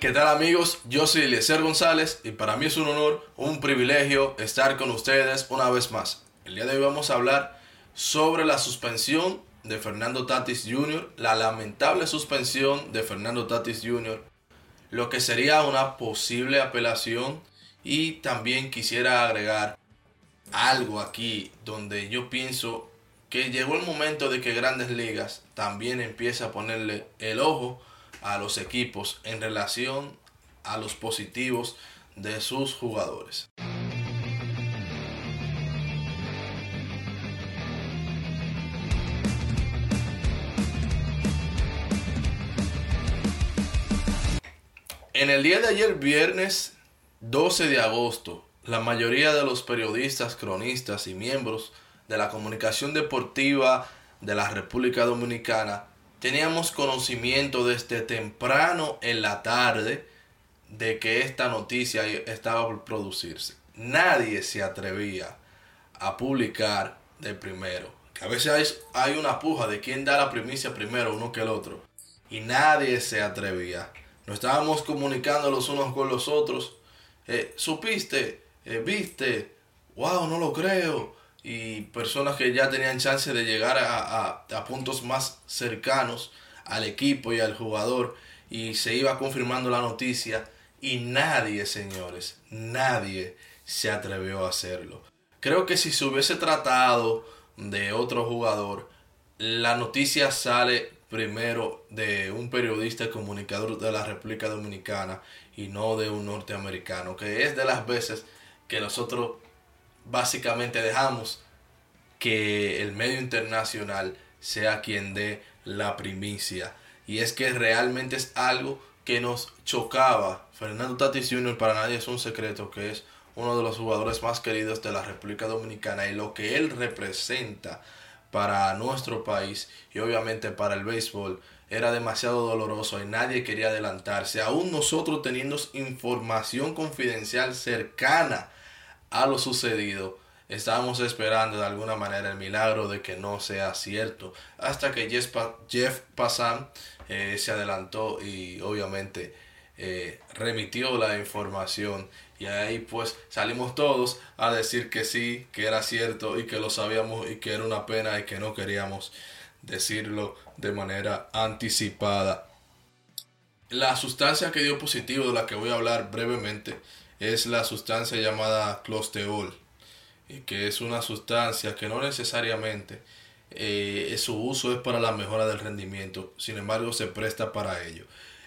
¿Qué tal amigos? Yo soy Eliezer González y para mí es un honor, un privilegio estar con ustedes una vez más. El día de hoy vamos a hablar sobre la suspensión de Fernando Tatis Jr., la lamentable suspensión de Fernando Tatis Jr., lo que sería una posible apelación y también quisiera agregar algo aquí donde yo pienso que llegó el momento de que Grandes Ligas también empiece a ponerle el ojo a los equipos en relación a los positivos de sus jugadores. En el día de ayer, viernes 12 de agosto, la mayoría de los periodistas, cronistas y miembros de la comunicación deportiva de la República Dominicana teníamos conocimiento desde temprano en la tarde de que esta noticia estaba por producirse. Nadie se atrevía a publicar de primero. Que a veces hay, una puja de quién da la primicia primero, uno que el otro. Y nadie se atrevía. Nos estábamos comunicando los unos con los otros. Eh, ¿Supiste? Eh, ¿Viste? ¡Wow! No lo creo. Y personas que ya tenían chance de llegar a, a puntos más cercanos al equipo y al jugador. Y se iba confirmando la noticia. Y nadie, señores, nadie se atrevió a hacerlo. Creo que si se hubiese tratado de otro jugador, la noticia sale primero de un periodista comunicador de la República Dominicana y no de un norteamericano, que es de las veces que nosotros básicamente dejamos que el medio internacional sea quien dé la primicia. Y es que realmente es algo que nos chocaba. Fernando Tatis Jr. para nadie es un secreto que es uno de los jugadores más queridos de la República Dominicana y lo que él representa para nuestro país y obviamente para el béisbol era demasiado doloroso y nadie quería adelantarse. Aún nosotros teniendo información confidencial cercana a lo sucedido, estábamos esperando de alguna manera el milagro de que no sea cierto. Hasta que Jeff, Jeff Passan eh, se adelantó y obviamente eh, remitió la información y ahí pues salimos todos a decir que sí, que era cierto y que lo sabíamos y que era una pena y que no queríamos decirlo de manera anticipada. La sustancia que dio positivo de la que voy a hablar brevemente es la sustancia llamada closteol, y que es una sustancia que no necesariamente eh, su uso es para la mejora del rendimiento, sin embargo se presta para ello.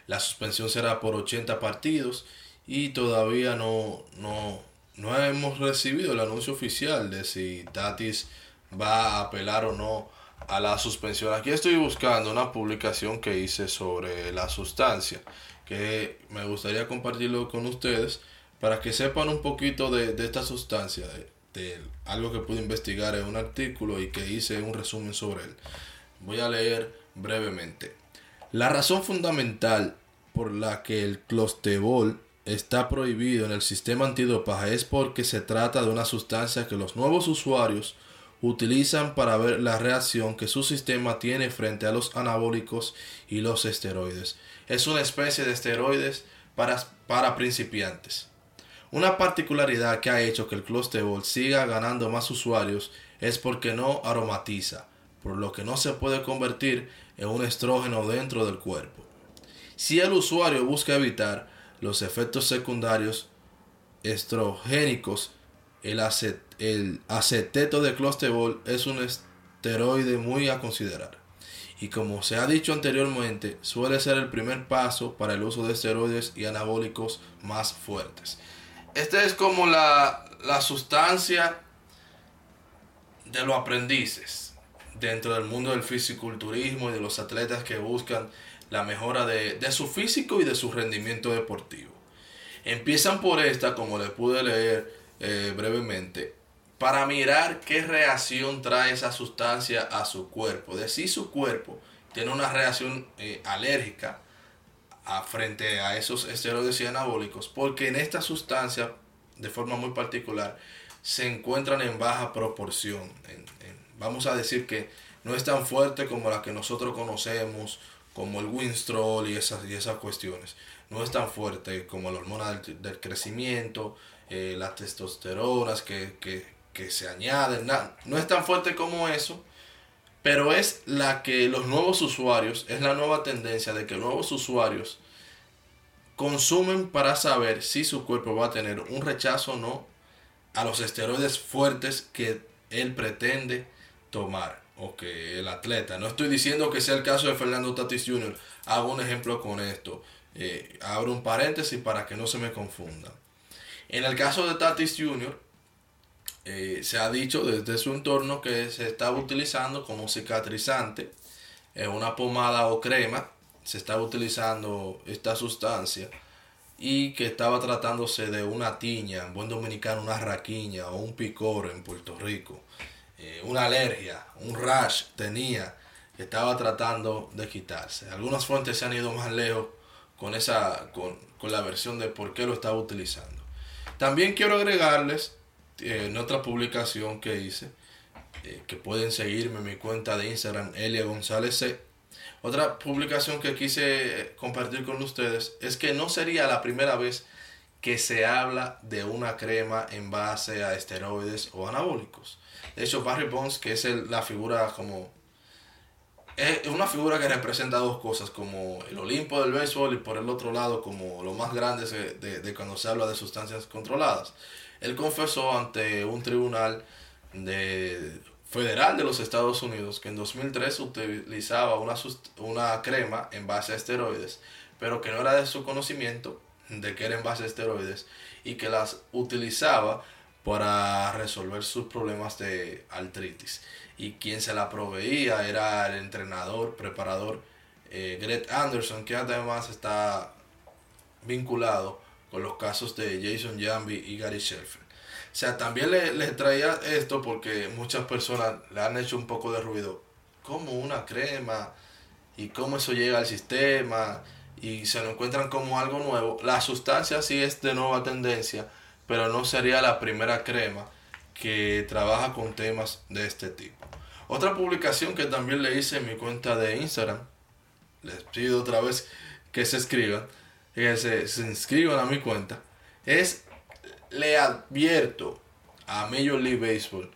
La suspensión será por 80 partidos y todavía no, no, no hemos recibido el anuncio oficial de si Tatis va a apelar o no a la suspensión. Aquí estoy buscando una publicación que hice sobre la sustancia que me gustaría compartirlo con ustedes para que sepan un poquito de, esta sustancia, de, algo que pude investigar en un artículo y que hice un resumen sobre él. Voy a leer brevemente. La razón fundamental por la que el clostebol está prohibido en el sistema antidopaje es porque se trata de una sustancia que los nuevos usuarios utilizan para ver la reacción que su sistema tiene frente a los anabólicos y los esteroides. Es una especie de esteroides para, para principiantes. Una particularidad que ha hecho que el clostebol siga ganando más usuarios es porque no aromatiza, por lo que no se puede convertir en un estrógeno dentro del cuerpo. Si el usuario busca evitar los efectos secundarios estrogénicos, el, aceteto de clostebol es un esteroide muy a considerar. Y como se ha dicho anteriormente, suele ser el primer paso para el uso de esteroides y anabólicos más fuertes. Esta es como la, sustancia de los aprendices dentro del mundo del fisiculturismo y de los atletas que buscan la mejora de, su físico y de su rendimiento deportivo. Empiezan por esta, como les pude leer eh, brevemente, para mirar qué reacción trae esa sustancia a su cuerpo. De si su cuerpo tiene una reacción eh, alérgica a, frente a esos esteroides y anabólicos, porque en esta sustancia, de forma muy particular, se encuentran en baja proporción. vamos a decir que no es tan fuerte como la que nosotros conocemos como el winstrol y esas, y esas cuestiones. No es tan fuerte como la hormona del, crecimiento, eh, las testosteronas que, que se añaden, no es tan fuerte como eso, pero es la que los nuevos usuarios, es la nueva tendencia de que nuevos usuarios consumen para saber si su cuerpo va a tener un rechazo o no a los esteroides fuertes que él pretende tomar o que el atleta. No estoy diciendo que sea el caso de Fernando Tatis Jr. Hago un ejemplo con esto. Eh, abro un paréntesis para que no se me confunda. En el caso de Tatis Jr., eh, se ha dicho desde su entorno que se estaba utilizando como cicatrizante en una pomada o crema. Se estaba utilizando esta sustancia y que estaba tratándose de una tiña, en buen dominicano una raquiña o un picor en Puerto Rico, eh, una alergia, un rash tenía que estaba tratando de quitarse. Algunas fuentes se han ido más lejos con, esa, con, con la versión de por qué lo estaba utilizando. También quiero agregarles eh, en otra publicación que hice, eh, que pueden seguirme en mi cuenta de Instagram, Elia González C otra publicación que quise compartir con ustedes es que no sería la primera vez que se habla de una crema en base a esteroides o anabólicos. De hecho, Barry Bonds, que es la figura como... Es una figura que representa dos cosas, como el Olimpo del béisbol y por el otro lado como lo más grande de, de cuando se habla de sustancias controladas. Él confesó ante un tribunal de federal de los Estados Unidos que en 2003 utilizaba una, una crema en base a esteroides, pero que no era de su conocimiento de que era en base a esteroides y que las utilizaba para resolver sus problemas de artritis. Y quien se la proveía era el entrenador, preparador eh, Greg Anderson, que además está vinculado con los casos de Jason Jambi y Gary Sheffield. O sea, también le, traía esto porque muchas personas le han hecho un poco de ruido. Como una crema y cómo eso llega al sistema y se lo encuentran como algo nuevo. La sustancia sí es de nueva tendencia, pero no sería la primera crema que trabaja con temas de este tipo. Otra publicación que también le hice en mi cuenta de Instagram, les pido otra vez que se escriban, que se, se inscriban a mi cuenta, es le advierto a Major League Baseball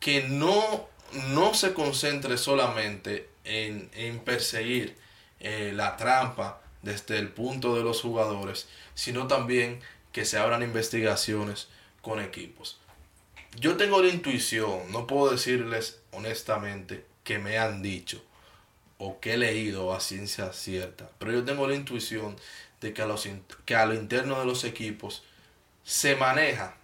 que no, no se concentre solamente en, perseguir eh, la trampa desde el punto de los jugadores, sino también que se abran investigaciones con equipos. Yo tengo la intuición, no puedo decirles honestamente que me han dicho o que he leído a ciencia cierta, pero yo tengo la intuición de que a, los, que a lo interno de los equipos se maneja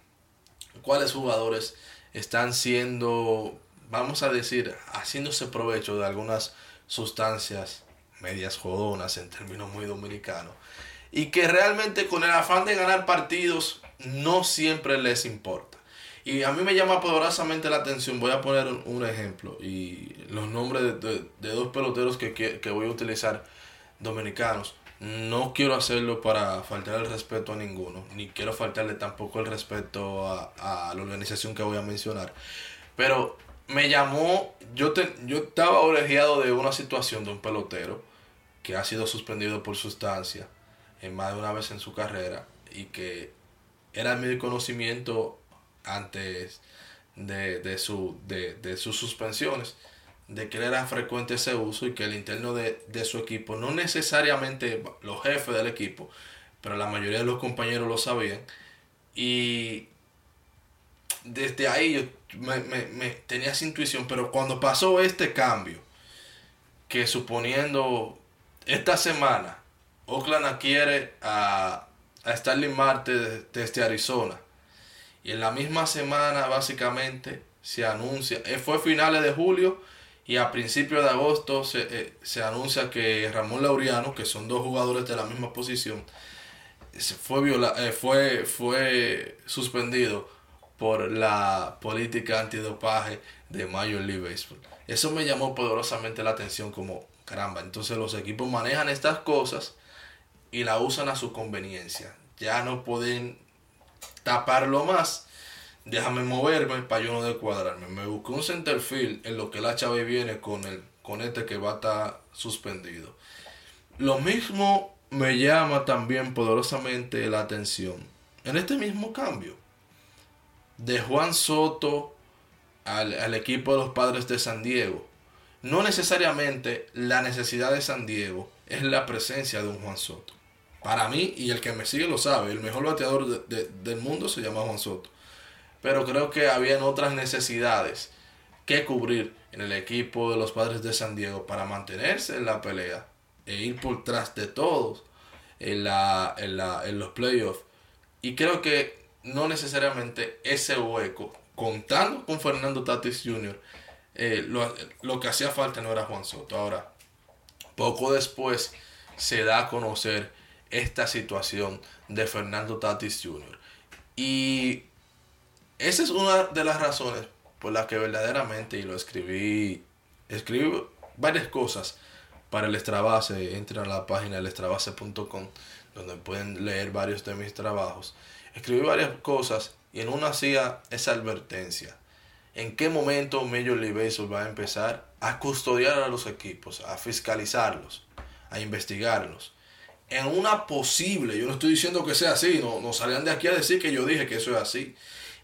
cuáles jugadores están siendo, vamos a decir, haciéndose provecho de algunas sustancias medias jodonas en términos muy dominicanos y que realmente con el afán de ganar partidos no siempre les importa. Y a mí me llama poderosamente la atención, voy a poner un, ejemplo y los nombres de, dos peloteros que, que voy a utilizar dominicanos. No quiero hacerlo para faltar el respeto a ninguno, ni quiero faltarle tampoco el respeto a, la organización que voy a mencionar. Pero me llamó, yo, yo estaba orejeado de una situación de un pelotero que ha sido suspendido por sustancia en más de una vez en su carrera y que era mi conocimiento antes de, de, su, de, de sus suspensiones de que era frecuente ese uso y que el interno de, su equipo, no necesariamente los jefes del equipo, pero la mayoría de los compañeros lo sabían. Y desde ahí yo me, me, tenía esa intuición, pero cuando pasó este cambio, que suponiendo esta semana, Oakland adquiere a, a Starling Marte desde Arizona, y en la misma semana básicamente se anuncia, eh, fue finales de julio, y a principios de agosto se, eh, se, anuncia que Ramón Laureano, que son dos jugadores de la misma posición, fue, viola, eh, fue, fue suspendido por la política antidopaje de Major League Baseball. Eso me llamó poderosamente la atención como, caramba, entonces los equipos manejan estas cosas y la usan a su conveniencia. Ya no pueden taparlo más déjame moverme para yo no descuadrarme. Me busqué un centerfield en lo que la chave viene con el con este que va a estar suspendido. Lo mismo me llama también poderosamente la atención en este mismo cambio de Juan Soto al, al equipo de los padres de San Diego. No necesariamente la necesidad de San Diego es la presencia de un Juan Soto. Para mí, y el que me sigue lo sabe, el mejor bateador del mundo se llama Juan Soto. Pero creo que habían otras necesidades que cubrir en el equipo de los padres de San Diego para mantenerse en la pelea e ir por tras de todos en, la, en, la, en los playoffs. Y creo que no necesariamente ese hueco, contando con Fernando Tatis Jr., eh, lo, lo que hacía falta no era Juan Soto. Ahora, poco después se da a conocer esta situación de Fernando Tatis Jr. Y esa es una de las razones por las que verdaderamente, y lo escribí, escribí varias cosas para el Extrabase, entren a la página del extrabase.com, donde pueden leer varios de mis trabajos. Escribí varias cosas y en una hacía esa advertencia. ¿En qué momento Major League va a empezar a custodiar a los equipos, a fiscalizarlos, a investigarlos? en una posible, yo no estoy diciendo que sea así, no, no salgan de aquí a decir que yo dije que eso es así,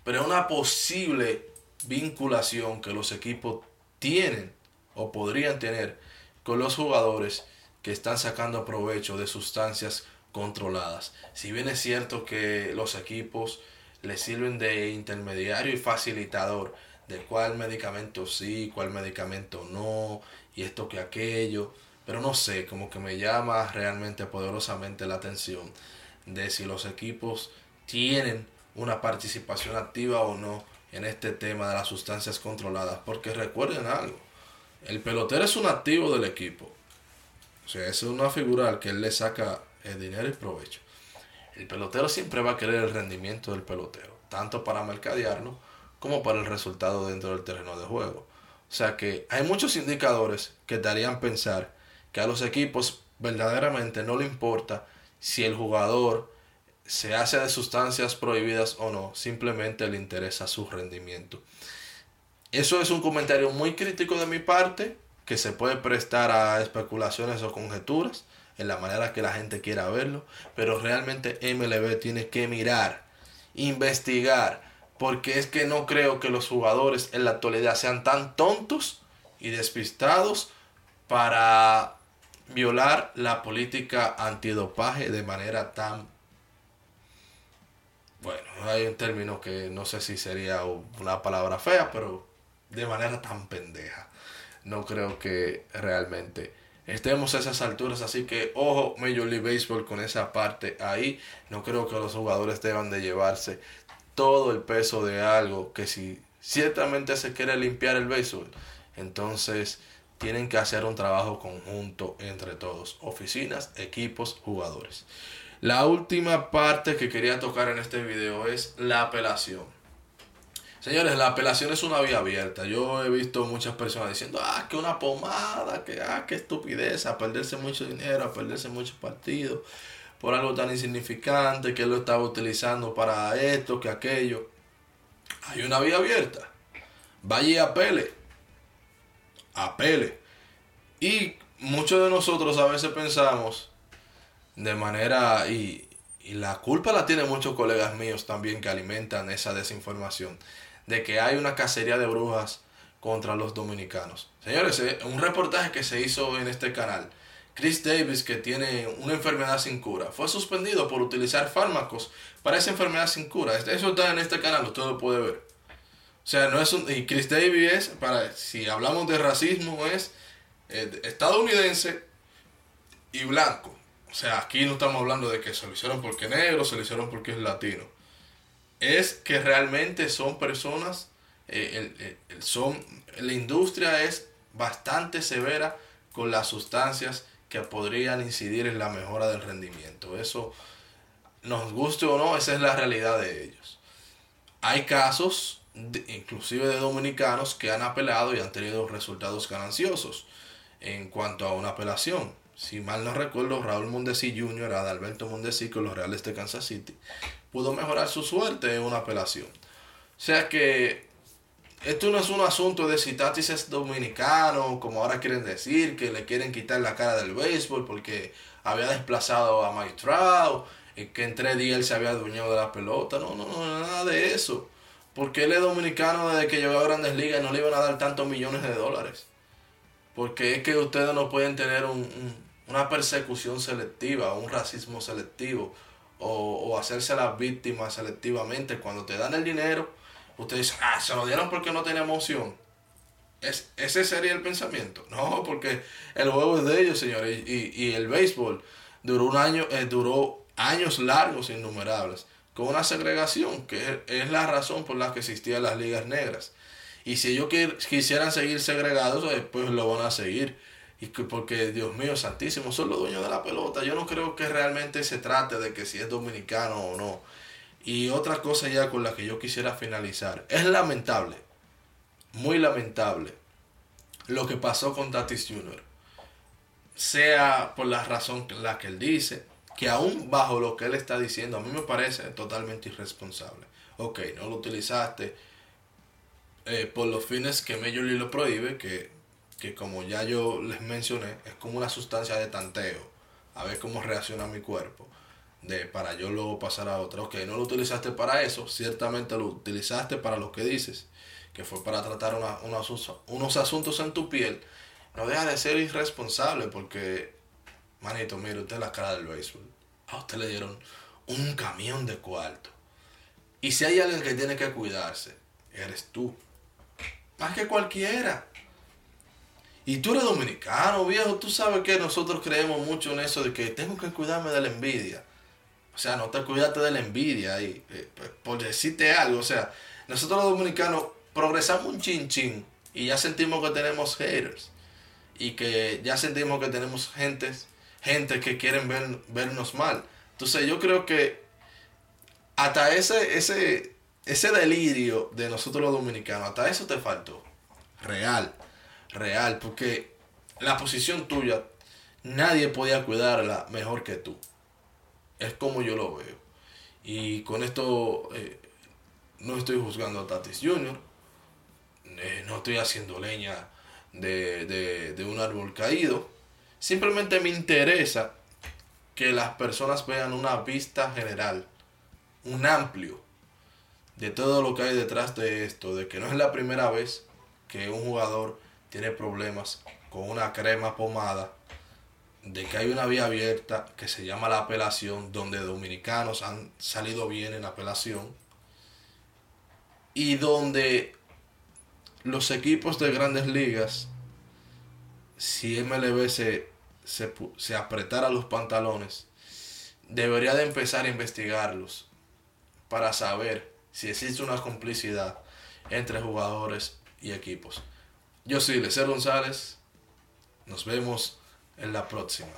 pero en una posible vinculación que los equipos tienen o podrían tener con los jugadores que están sacando provecho de sustancias controladas. Si bien es cierto que los equipos les sirven de intermediario y facilitador de cuál medicamento sí, cuál medicamento no, y esto que aquello, pero no sé, como que me llama realmente poderosamente la atención de si los equipos tienen una participación activa o no en este tema de las sustancias controladas. Porque recuerden algo, el pelotero es un activo del equipo. O sea, es una figura al que él le saca el dinero y provecho. El pelotero siempre va a querer el rendimiento del pelotero, tanto para mercadearlo como para el resultado dentro del terreno de juego. O sea que hay muchos indicadores que te harían pensar que a los equipos verdaderamente no le importa si el jugador se hace de sustancias prohibidas o no, simplemente le interesa su rendimiento. Eso es un comentario muy crítico de mi parte, que se puede prestar a especulaciones o conjeturas en la manera que la gente quiera verlo, pero realmente MLB tiene que mirar, investigar, porque es que no creo que los jugadores en la actualidad sean tan tontos y despistados para violar la política antidopaje de manera tan... Bueno, hay un término que no sé si sería una palabra fea, pero de manera tan pendeja. No creo que realmente estemos a esas alturas, así que ojo Major League Baseball con esa parte ahí. No creo que los jugadores deban de llevarse todo el peso de algo que si ciertamente se quiere limpiar el béisbol, entonces tienen que hacer un trabajo conjunto entre todos, oficinas, equipos, jugadores. La última parte que quería tocar en este video es la apelación. Señores, la apelación es una vía abierta. Yo he visto muchas personas diciendo, ah, que una pomada, que ah, qué estupidez, a perderse mucho dinero, a perderse muchos partidos por algo tan insignificante que él lo estaba utilizando para esto, que aquello. Hay una vía abierta. Vaya y apele apele. Y muchos de nosotros a veces pensamos de manera, y, la culpa la tienen muchos colegas míos también que alimentan esa desinformación, de que hay una cacería de brujas contra los dominicanos. Señores, eh, un reportaje que se hizo en este canal, Chris Davis, que tiene una enfermedad sin cura, fue suspendido por utilizar fármacos para esa enfermedad sin cura. Eso está en este canal, usted lo puede ver. O sea, no es un. Y Chris Davis es, para, si hablamos de racismo, es eh, estadounidense y blanco. O sea, aquí no estamos hablando de que se lo hicieron porque es negro, se lo hicieron porque es latino. Es que realmente son personas, eh, son, la industria es bastante severa con las sustancias que podrían incidir en la mejora del rendimiento. Eso, nos guste o no, esa es la realidad de ellos. Hay casos inclusive de dominicanos que han apelado y han tenido resultados gananciosos en cuanto a una apelación. Si mal no recuerdo, Raúl Mundesi Jr., Adalberto Mundesi con los Reales de Kansas City, pudo mejorar su suerte en una apelación. O sea que esto no es un asunto de si Tatis es dominicano, como ahora quieren decir, que le quieren quitar la cara del béisbol porque había desplazado a Mike y que en tres días él se había adueñado de la pelota. No, no, no, nada de eso. Porque él es dominicano desde que llegó a Grandes Ligas y no le iban a dar tantos millones de dólares. Porque es que ustedes no pueden tener una persecución selectiva, un racismo selectivo, o, o hacerse las víctimas selectivamente. Cuando te dan el dinero, ustedes dicen, ah, se lo dieron porque no tenía emoción. Es, ese sería el pensamiento. No, porque el juego es de ellos, señores. Y, y el béisbol duró un año, eh, duró años largos, innumerables, con una segregación, que es la razón por la que existían las ligas negras. Y si ellos quisieran seguir segregados, eh, pues lo van a seguir. Y que, porque, Dios mío, santísimo, son los dueños de la pelota. Yo no creo que realmente se trate de que si es dominicano o no. Y otra cosa ya con la que yo quisiera finalizar. Es lamentable, muy lamentable, lo que pasó con Tatis Jr. Sea por la razón la que él dice, que aún bajo lo que él está diciendo, a mí me parece totalmente irresponsable. Ok, no lo utilizaste eh, por los fines que Major League lo prohíbe, que, que como ya yo les mencioné, es como una sustancia de tanteo, a ver cómo reacciona mi cuerpo, de para yo luego pasar a otra. Ok, no lo utilizaste para eso, ciertamente lo utilizaste para lo que dices, que fue para tratar unos asuntos en tu piel. No deja de ser irresponsable porque Manito, mire usted la cara del béisbol. A usted le dieron un camión de cuarto. Y si hay alguien que tiene que cuidarse, eres tú. Más que cualquiera. Y tú eres dominicano, viejo. Tú sabes que nosotros creemos mucho en eso de que tengo que cuidarme de la envidia. O sea, no te cuidaste de la envidia y eh, pues, por decirte algo. O sea, nosotros los dominicanos progresamos un chin chin y ya sentimos que tenemos haters. Y que ya sentimos que tenemos gentes gente que quieren ver, vernos mal. Entonces yo creo que hasta ese, ese, ese delirio de nosotros los dominicanos, hasta eso te faltó. Real, real, porque la posición tuya nadie podía cuidarla mejor que tú. Es como yo lo veo. Y con esto eh, no estoy juzgando a Tatis Jr., eh, no estoy haciendo leña de, de, de un árbol caído Simplemente me interesa que las personas vean una vista general, un amplio de todo lo que hay detrás de esto, de que no es la primera vez que un jugador tiene problemas con una crema pomada, de que hay una vía abierta que se llama la apelación, donde dominicanos han salido bien en apelación, y donde los equipos de grandes ligas si MLB se, se, apretara los pantalones, debería de empezar a investigarlos para saber si existe una complicidad entre jugadores y equipos. Yo soy Lecer González. Nos vemos en la próxima.